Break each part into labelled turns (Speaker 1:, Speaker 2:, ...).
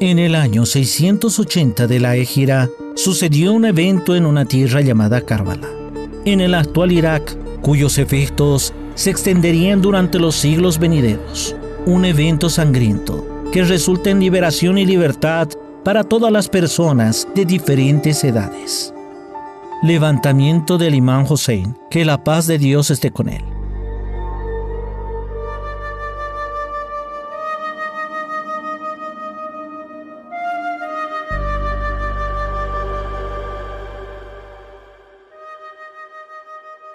Speaker 1: En el año 680 de la Égira sucedió un evento en una tierra llamada Karbala, en el actual Irak, cuyos efectos se extenderían durante los siglos venideros. Un evento sangriento que resulta en liberación y libertad para todas las personas de diferentes edades. Levantamiento del imán Hussein, que la paz de Dios esté con él.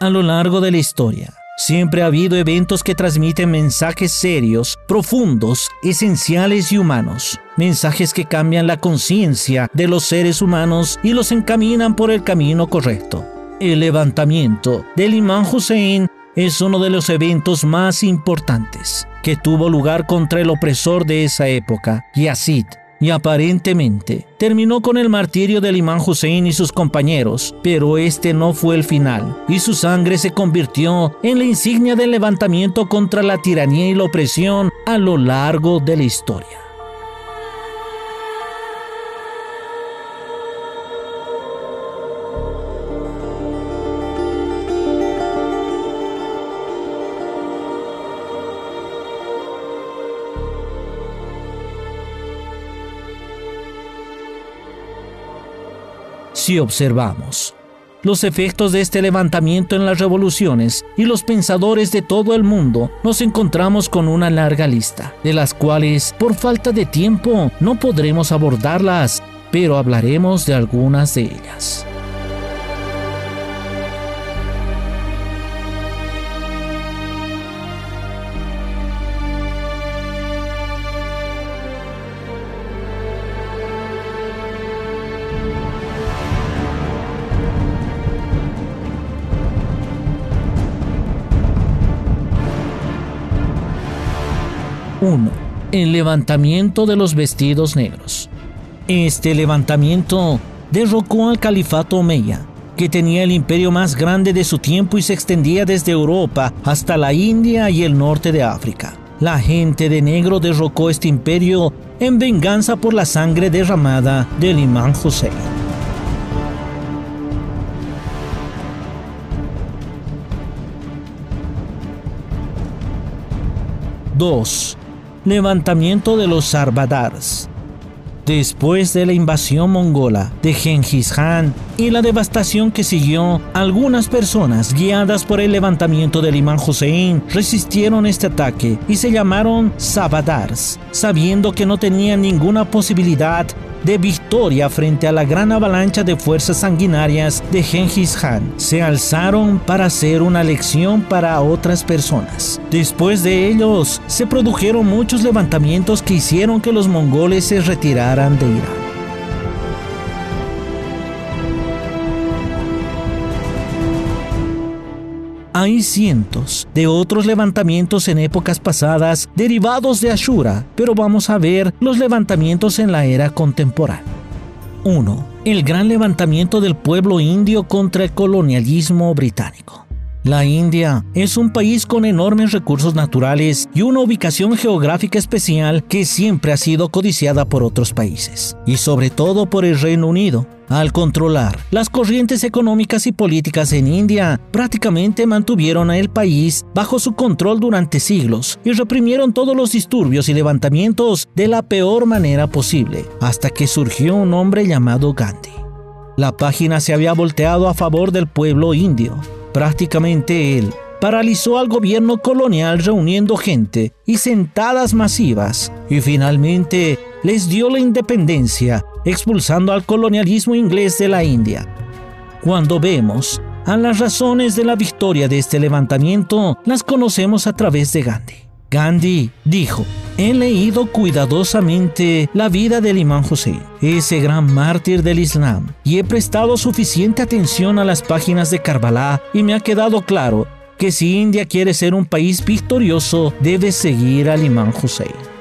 Speaker 1: A lo largo de la historia, siempre ha habido eventos que transmiten mensajes serios, profundos, esenciales y humanos. Mensajes que cambian la conciencia de los seres humanos y los encaminan por el camino correcto. El levantamiento del imán Hussein es uno de los eventos más importantes que tuvo lugar contra el opresor de esa época, Yazid, y aparentemente terminó con el martirio del imán Hussein y sus compañeros, pero este no fue el final, y su sangre se convirtió en la insignia del levantamiento contra la tiranía y la opresión a lo largo de la historia. Si observamos los efectos de este levantamiento en las revoluciones y los pensadores de todo el mundo, nos encontramos con una larga lista, de las cuales, por falta de tiempo, no podremos abordarlas, pero hablaremos de algunas de ellas. 1. El levantamiento de los vestidos negros. Este levantamiento derrocó al califato Omeya, que tenía el imperio más grande de su tiempo y se extendía desde Europa hasta la India y el norte de África. La gente de negro derrocó este imperio en venganza por la sangre derramada del imán Hussein. 2 levantamiento de los Sarbadars. Después de la invasión mongola de Genghis Khan y la devastación que siguió, algunas personas guiadas por el levantamiento del imán Hussein resistieron este ataque y se llamaron Sabadars, sabiendo que no tenían ninguna posibilidad de victoria frente a la gran avalancha de fuerzas sanguinarias de Genghis Khan. Se alzaron para hacer una lección para otras personas. Después de ellos, se produjeron muchos levantamientos que hicieron que los mongoles se retiraran de Irán. Hay cientos de otros levantamientos en épocas pasadas derivados de Ashura, pero vamos a ver los levantamientos en la era contemporánea. 1. El gran levantamiento del pueblo indio contra el colonialismo británico. La India es un país con enormes recursos naturales y una ubicación geográfica especial que siempre ha sido codiciada por otros países, y sobre todo por el Reino Unido, al controlar las corrientes económicas y políticas en India, prácticamente mantuvieron a el país bajo su control durante siglos y reprimieron todos los disturbios y levantamientos de la peor manera posible, hasta que surgió un hombre llamado Gandhi. La página se había volteado a favor del pueblo indio. Prácticamente él paralizó al gobierno colonial reuniendo gente y sentadas masivas y finalmente les dio la independencia expulsando al colonialismo inglés de la India. Cuando vemos a las razones de la victoria de este levantamiento, las conocemos a través de Gandhi. Gandhi dijo, he leído cuidadosamente la vida del imán Hussein, ese gran mártir del Islam, y he prestado suficiente atención a las páginas de Karbala y me ha quedado claro que si India quiere ser un país victorioso, debe seguir al imán Hussein.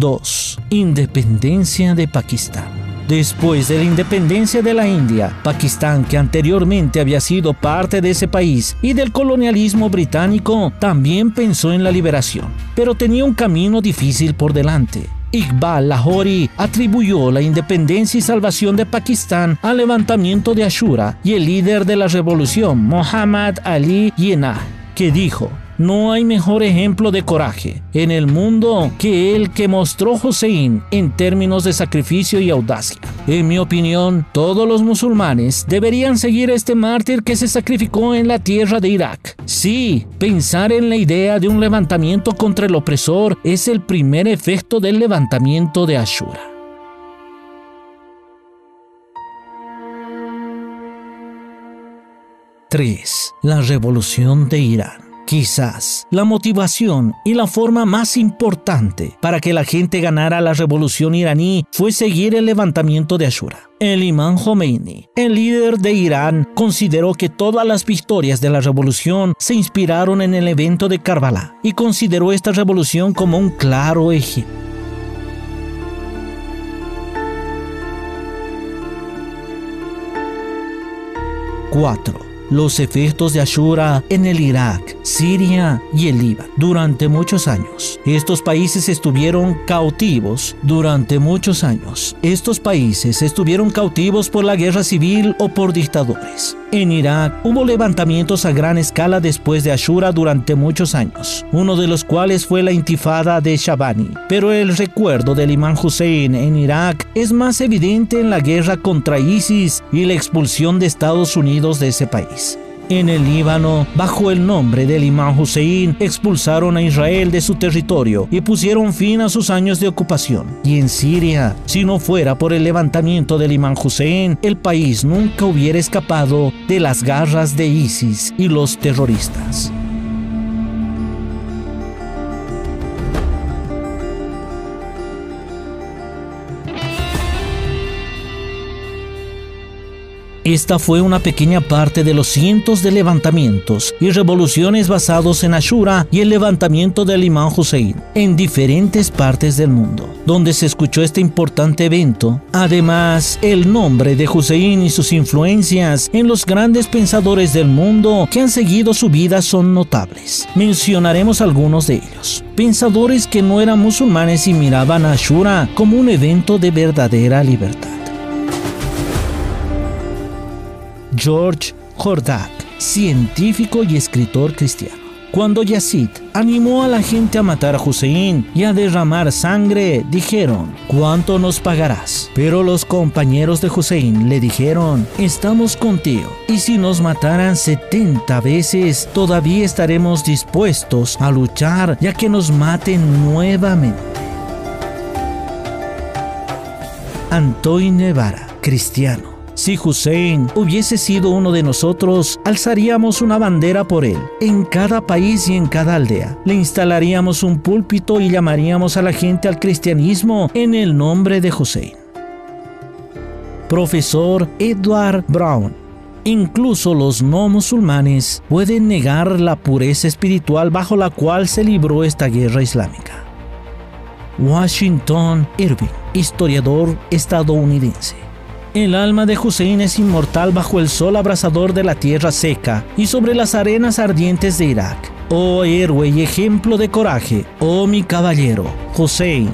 Speaker 1: 2. Independencia de Pakistán. Después de la independencia de la India, Pakistán, que anteriormente había sido parte de ese país, y del colonialismo británico, también pensó en la liberación, pero tenía un camino difícil por delante. Iqbal Lahori atribuyó la independencia y salvación de Pakistán al levantamiento de Ashura y el líder de la revolución, Muhammad Ali Jinnah, que dijo, no hay mejor ejemplo de coraje en el mundo que el que mostró Hussein en términos de sacrificio y audacia. En mi opinión, todos los musulmanes deberían seguir a este mártir que se sacrificó en la tierra de Irak. Sí, pensar en la idea de un levantamiento contra el opresor es el primer efecto del levantamiento de Ashura. ¡3! La revolución de Irán. Quizás la motivación y la forma más importante para que la gente ganara la revolución iraní fue seguir el levantamiento de Ashura. El imán Khomeini, el líder de Irán, consideró que todas las victorias de la revolución se inspiraron en el evento de Karbala y consideró esta revolución como un claro ejemplo. 4 los efectos de Ashura en el Irak, Siria y el Líbano durante muchos años. Estos países estuvieron cautivos durante muchos años. Estos países estuvieron cautivos por la guerra civil o por dictadores. En Irak hubo levantamientos a gran escala después de Ashura durante muchos años, uno de los cuales fue la intifada de Shabani. Pero el recuerdo del imán Hussein en Irak es más evidente en la guerra contra ISIS y la expulsión de Estados Unidos de ese país. En el Líbano, bajo el nombre del imán Hussein, expulsaron a Israel de su territorio y pusieron fin a sus años de ocupación. Y en Siria, si no fuera por el levantamiento del imán Hussein, el país nunca hubiera escapado de las garras de ISIS y los terroristas. Esta fue una pequeña parte de los cientos de levantamientos y revoluciones basados en Ashura y el levantamiento del imán Hussein en diferentes partes del mundo, donde se escuchó este importante evento. Además, el nombre de Hussein y sus influencias en los grandes pensadores del mundo que han seguido su vida son notables. Mencionaremos algunos de ellos. Pensadores que no eran musulmanes y miraban a Ashura como un evento de verdadera libertad. George Hordak, científico y escritor cristiano. Cuando Yazid animó a la gente a matar a Hussein y a derramar sangre, dijeron, ¿cuánto nos pagarás? Pero los compañeros de Hussein le dijeron, estamos contigo, y si nos mataran 70 veces, todavía estaremos dispuestos a luchar ya que nos maten nuevamente. Antoine Nevara, cristiano. Si Hussein hubiese sido uno de nosotros, alzaríamos una bandera por él en cada país y en cada aldea. Le instalaríamos un púlpito y llamaríamos a la gente al cristianismo en el nombre de Hussein. Profesor Edward Brown Incluso los no musulmanes pueden negar la pureza espiritual bajo la cual se libró esta guerra islámica. Washington Irving, historiador estadounidense. El alma de Hussein es inmortal bajo el sol abrasador de la tierra seca y sobre las arenas ardientes de Irak. Oh héroe y ejemplo de coraje, oh mi caballero, Hussein.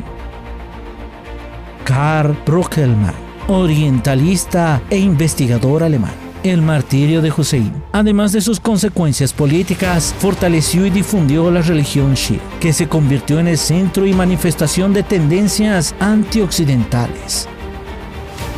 Speaker 1: Karl Brockelmann, orientalista e investigador alemán. El martirio de Hussein, además de sus consecuencias políticas, fortaleció y difundió la religión Shia, que se convirtió en el centro y manifestación de tendencias antioccidentales.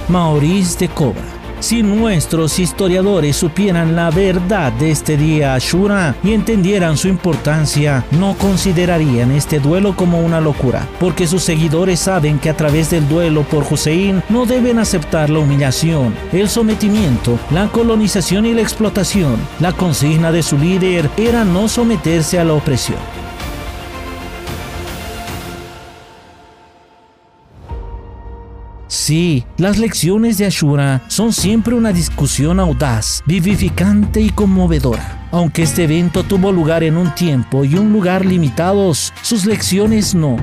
Speaker 1: Maurice de Cobra. Si nuestros historiadores supieran la verdad de este día Ashura y entendieran su importancia, no considerarían este duelo como una locura, porque sus seguidores saben que a través del duelo por Hussein no deben aceptar la humillación, el sometimiento, la colonización y la explotación. La consigna de su líder era no someterse a la opresión. Sí, las lecciones de Ashura son siempre una discusión audaz, vivificante y conmovedora. Aunque este evento tuvo lugar en un tiempo y un lugar limitados, sus lecciones no.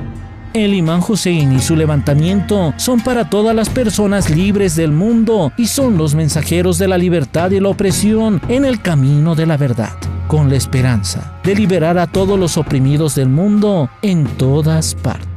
Speaker 1: El imán Hussein y su levantamiento son para todas las personas libres del mundo y son los mensajeros de la libertad y la opresión en el camino de la verdad, con la esperanza de liberar a todos los oprimidos del mundo en todas partes.